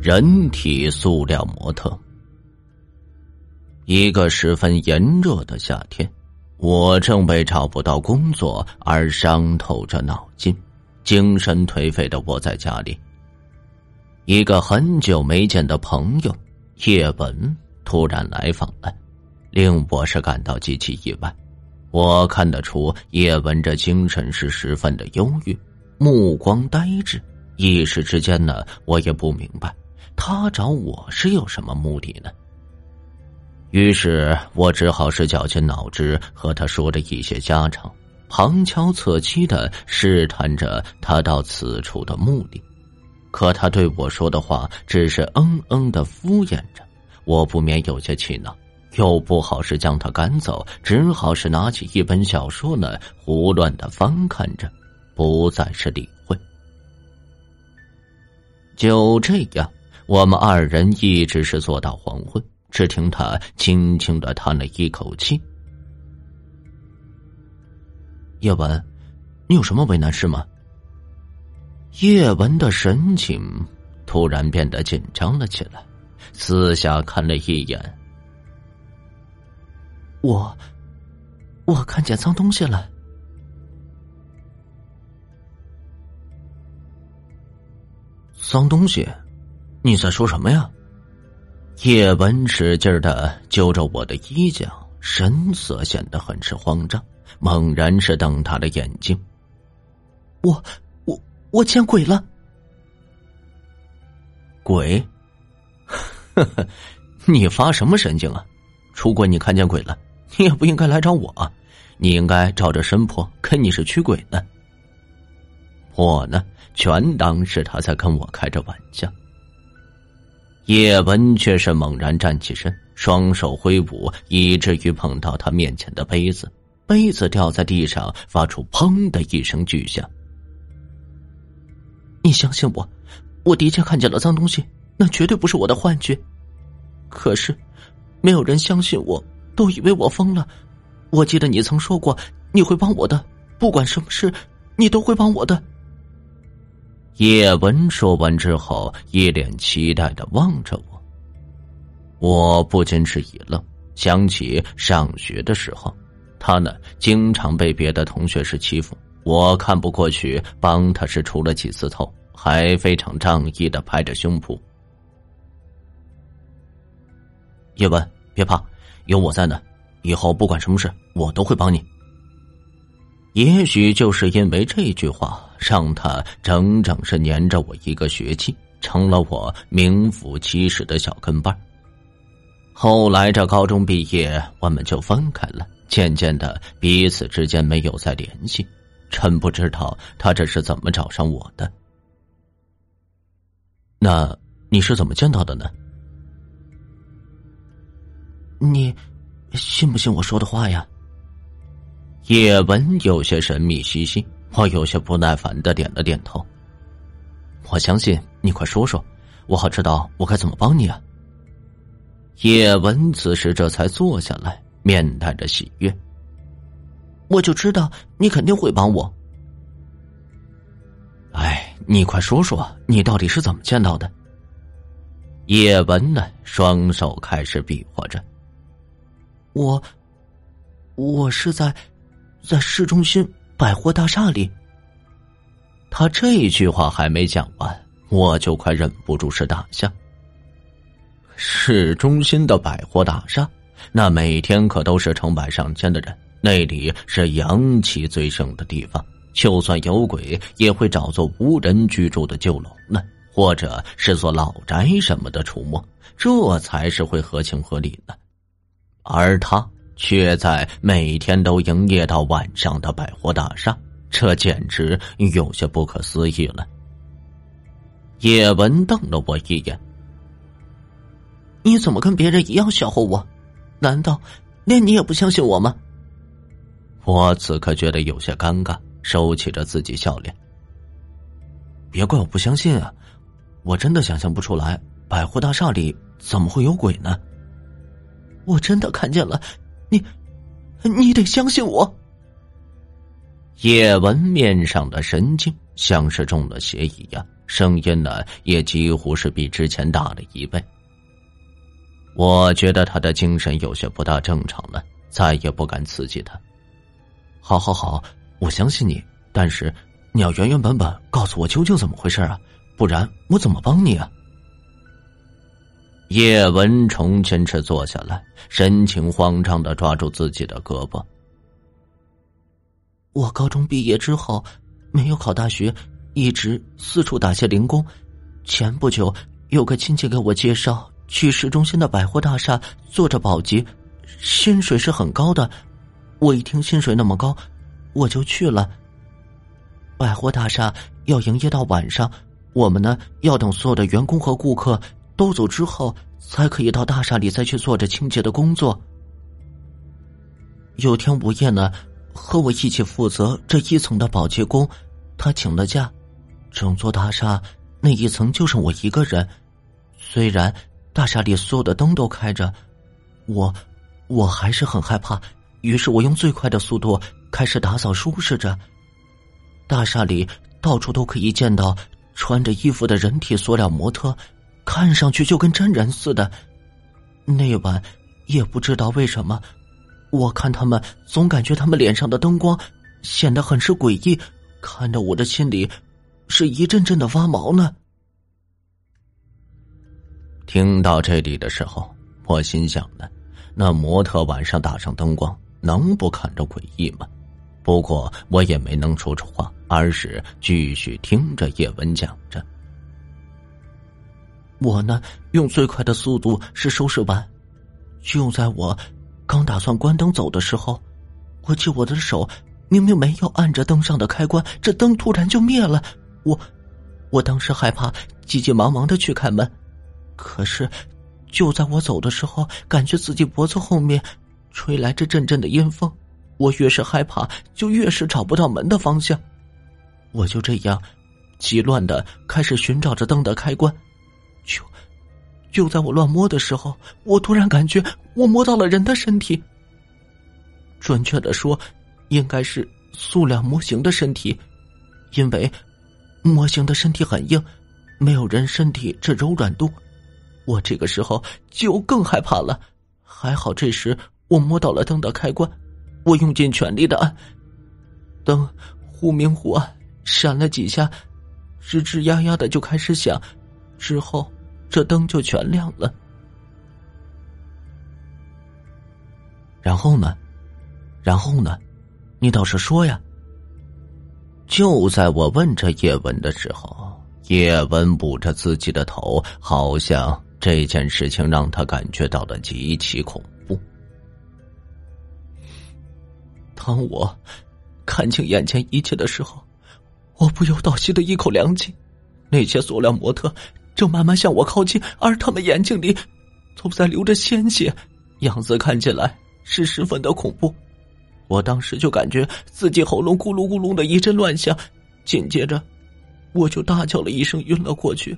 人体塑料模特。一个十分炎热的夏天，我正为找不到工作而伤透着脑筋，精神颓废的窝在家里。一个很久没见的朋友叶文突然来访了，令我是感到极其意外。我看得出叶文这精神是十分的忧郁，目光呆滞。一时之间呢，我也不明白他找我是有什么目的呢？于是我只好是绞尽脑汁和他说了一些家常，旁敲侧击的试探着他到此处的目的。可他对我说的话只是嗯嗯的敷衍着，我不免有些气恼，又不好是将他赶走，只好是拿起一本小说呢，胡乱的翻看着，不再是理会。就这样，我们二人一直是坐到黄昏。只听他轻轻的叹了一口气：“叶文，你有什么为难事吗？”叶文的神情突然变得紧张了起来，四下看了一眼：“我，我看见脏东西了。”脏东西？你在说什么呀？叶文使劲的揪着我的衣角，神色显得很是慌张，猛然是瞪大了眼睛。我我我见鬼了！鬼？呵呵，你发什么神经啊？如果你看见鬼了，你也不应该来找我，你应该照着神婆跟你是驱鬼呢。我呢，全当是他在跟我开着玩笑。叶文却是猛然站起身，双手挥舞，以至于碰到他面前的杯子，杯子掉在地上，发出“砰”的一声巨响。你相信我，我的确看见了脏东西，那绝对不是我的幻觉。可是，没有人相信我，都以为我疯了。我记得你曾说过，你会帮我的，不管什么事，你都会帮我的。叶文说完之后，一脸期待的望着我。我不禁是一愣，想起上学的时候，他呢经常被别的同学是欺负，我看不过去，帮他是出了几次头，还非常仗义的拍着胸脯。叶文，别怕，有我在呢，以后不管什么事，我都会帮你。也许就是因为这句话。让他整整是黏着我一个学期，成了我名副其实的小跟班。后来这高中毕业，我们就分开了，渐渐的彼此之间没有再联系。真不知道他这是怎么找上我的。那你是怎么见到的呢？你信不信我说的话呀？叶文有些神秘兮兮。我有些不耐烦的点了点头。我相信你，快说说，我好知道我该怎么帮你啊。叶文此时这才坐下来，面带着喜悦。我就知道你肯定会帮我。哎，你快说说，你到底是怎么见到的？叶文呢，双手开始比划着。我，我是在，在市中心。百货大厦里，他这句话还没讲完，我就快忍不住是大笑。市中心的百货大厦，那每天可都是成百上千的人，那里是阳气最盛的地方。就算有鬼，也会找座无人居住的旧楼呢，或者是座老宅什么的出没，这才是会合情合理的。而他。却在每天都营业到晚上的百货大厦，这简直有些不可思议了。叶文瞪了我一眼：“你怎么跟别人一样笑话我？难道连你也不相信我吗？我此刻觉得有些尴尬，收起着自己笑脸。别怪我不相信啊！我真的想象不出来，百货大厦里怎么会有鬼呢？我真的看见了，你，你得相信我。叶文面上的神经像是中了邪一样，声音呢也几乎是比之前大了一倍。我觉得他的精神有些不大正常了，再也不敢刺激他。好好好，我相信你，但是你要原原本本告诉我究竟怎么回事啊，不然我怎么帮你啊？叶文重坚持坐下来，神情慌张的抓住自己的胳膊。我高中毕业之后，没有考大学，一直四处打些零工。前不久，有个亲戚给我介绍去市中心的百货大厦做着保洁，薪水是很高的。我一听薪水那么高，我就去了。百货大厦要营业到晚上，我们呢要等所有的员工和顾客都走之后，才可以到大厦里再去做着清洁的工作。有天午夜呢，和我一起负责这一层的保洁工，他请了假，整座大厦那一层就剩我一个人。虽然大厦里所有的灯都开着，我我还是很害怕。于是我用最快的速度开始打扫收拾着。大厦里到处都可以见到穿着衣服的人体塑料模特，看上去就跟真人似的。那晚也不知道为什么，我看他们总感觉他们脸上的灯光显得很是诡异，看得我的心里是一阵阵的发毛呢。听到这里的时候，我心想呢，那模特晚上打上灯光。能不看着诡异吗？不过我也没能说出话，而是继续听着叶文讲着。我呢，用最快的速度是收拾完，就在我刚打算关灯走的时候，我记我的手明明没有按着灯上的开关，这灯突然就灭了。我，我当时害怕，急急忙忙的去开门，可是就在我走的时候，感觉自己脖子后面。吹来这阵阵的阴风，我越是害怕，就越是找不到门的方向。我就这样，急乱的开始寻找着灯的开关。就就在我乱摸的时候，我突然感觉我摸到了人的身体。准确的说，应该是塑料模型的身体，因为模型的身体很硬，没有人身体这柔软度。我这个时候就更害怕了。还好这时。我摸到了灯的开关，我用尽全力的按，灯忽明忽暗，闪了几下，吱吱呀呀的就开始响，之后这灯就全亮了。然后呢？然后呢？你倒是说呀！就在我问着叶文的时候，叶文捂着自己的头，好像这件事情让他感觉到了极其恐怖。当我看清眼前一切的时候，我不由倒吸了一口凉气。那些塑料模特正慢慢向我靠近，而他们眼睛里都在流着鲜血，样子看起来是十分的恐怖。我当时就感觉自己喉咙咕噜咕噜的一阵乱响，紧接着我就大叫了一声，晕了过去。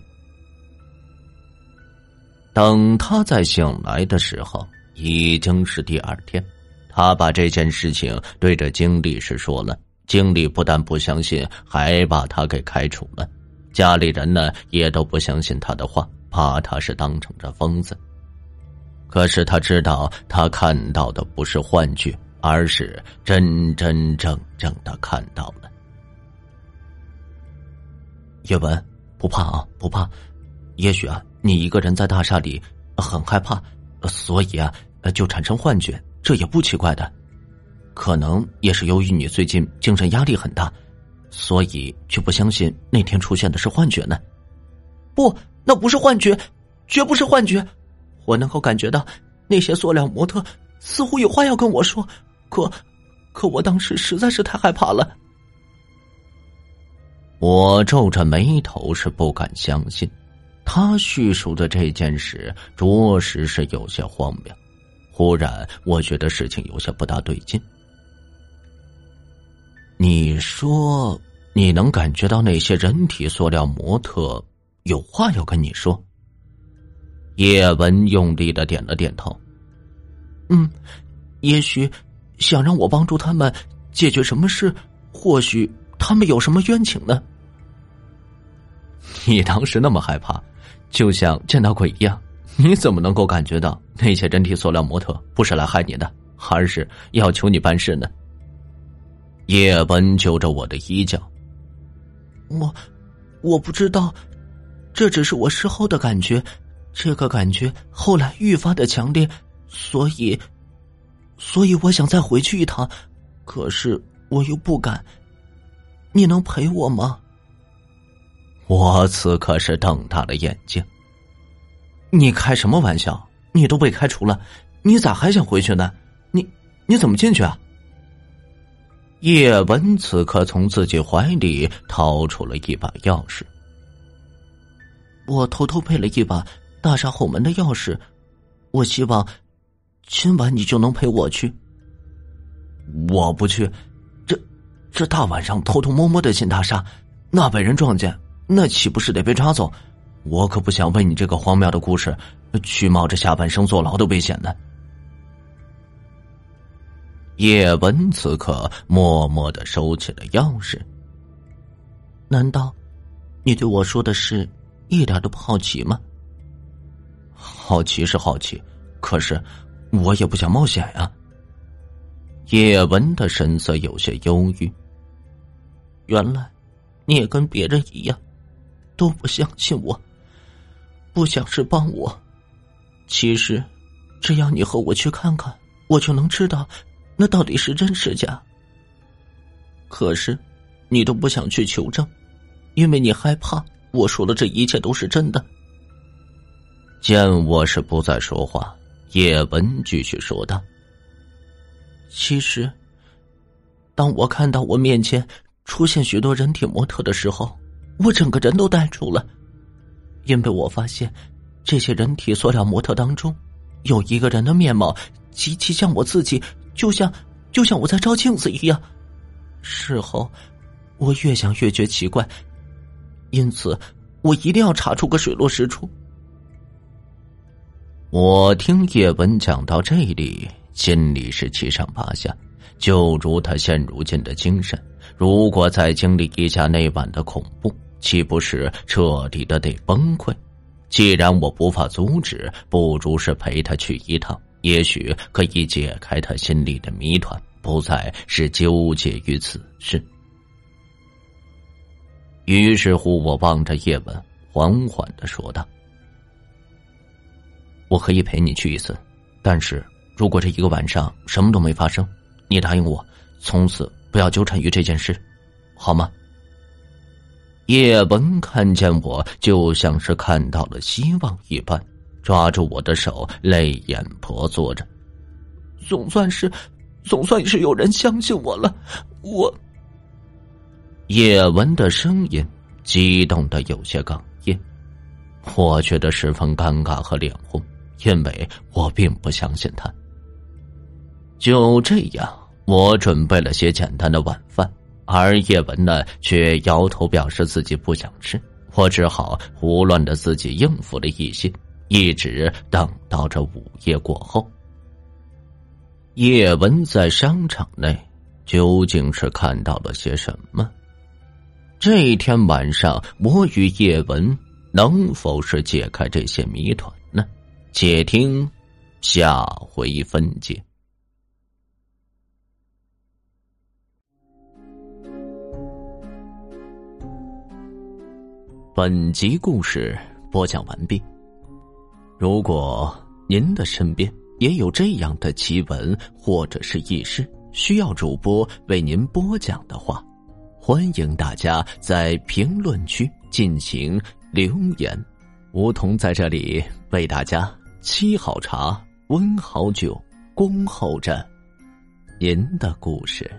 等他再醒来的时候，已经是第二天。他把这件事情对着经理是说了，经理不但不相信，还把他给开除了。家里人呢也都不相信他的话，怕他是当成着疯子。可是他知道，他看到的不是幻觉，而是真真正正的看到了。叶文，不怕啊，不怕。也许啊，你一个人在大厦里很害怕，所以啊，就产生幻觉。这也不奇怪的，可能也是由于你最近精神压力很大，所以却不相信那天出现的是幻觉呢。不，那不是幻觉，绝不是幻觉。我能够感觉到那些塑料模特似乎有话要跟我说，可，可我当时实在是太害怕了。我皱着眉头，是不敢相信。他叙述的这件事着实是有些荒谬。忽然，我觉得事情有些不大对劲。你说你能感觉到那些人体塑料模特有话要跟你说？叶文用力的点了点头。嗯，也许想让我帮助他们解决什么事，或许他们有什么冤情呢？你当时那么害怕，就像见到鬼一样，你怎么能够感觉到那些人体塑料模特不是来害你的，而是要求你办事呢？叶奔揪着我的衣角，我我不知道，这只是我事后的感觉，这个感觉后来愈发的强烈，所以，所以我想再回去一趟，可是我又不敢。你能陪我吗？我此刻是瞪大了眼睛。你开什么玩笑？你都被开除了，你咋还想回去呢？你你怎么进去啊？叶文此刻从自己怀里掏出了一把钥匙。我偷偷配了一把大厦后门的钥匙，我希望今晚你就能陪我去。我不去，这这大晚上偷偷摸摸的进大厦，那被人撞见。那岂不是得被抓走？我可不想为你这个荒谬的故事去冒着下半生坐牢的危险呢。叶文此刻默默的收起了钥匙。难道你对我说的是一点都不好奇吗？好奇是好奇，可是我也不想冒险呀。叶文的神色有些忧郁。原来你也跟别人一样。都不相信我，不想是帮我。其实，只要你和我去看看，我就能知道那到底是真是假。可是，你都不想去求证，因为你害怕我说的这一切都是真的。见我是不再说话，叶文继续说道：“其实，当我看到我面前出现许多人体模特的时候。”我整个人都呆住了，因为我发现，这些人体塑料模特当中，有一个人的面貌极其像我自己，就像就像我在照镜子一样。事后，我越想越觉奇怪，因此我一定要查出个水落石出。我听叶文讲到这里，心里是七上八下，就如他现如今的精神，如果再经历一下那晚的恐怖。岂不是彻底的得崩溃？既然我无法阻止，不如是陪他去一趟，也许可以解开他心里的谜团，不再是纠结于此事。于是乎，我望着叶文，缓缓的说道：“我可以陪你去一次，但是如果这一个晚上什么都没发生，你答应我，从此不要纠缠于这件事，好吗？”叶文看见我，就像是看到了希望一般，抓住我的手，泪眼婆娑着。总算是，总算是有人相信我了。我。叶文的声音激动的有些哽咽，我觉得十分尴尬和脸红，因为我并不相信他。就这样，我准备了些简单的晚饭。而叶文呢，却摇头表示自己不想吃，我只好胡乱的自己应付了一些，一直等到这午夜过后。叶文在商场内究竟是看到了些什么？这一天晚上，我与叶文能否是解开这些谜团呢？且听下回分解。本集故事播讲完毕。如果您的身边也有这样的奇闻或者是轶事，需要主播为您播讲的话，欢迎大家在评论区进行留言。梧桐在这里为大家沏好茶、温好酒，恭候着您的故事。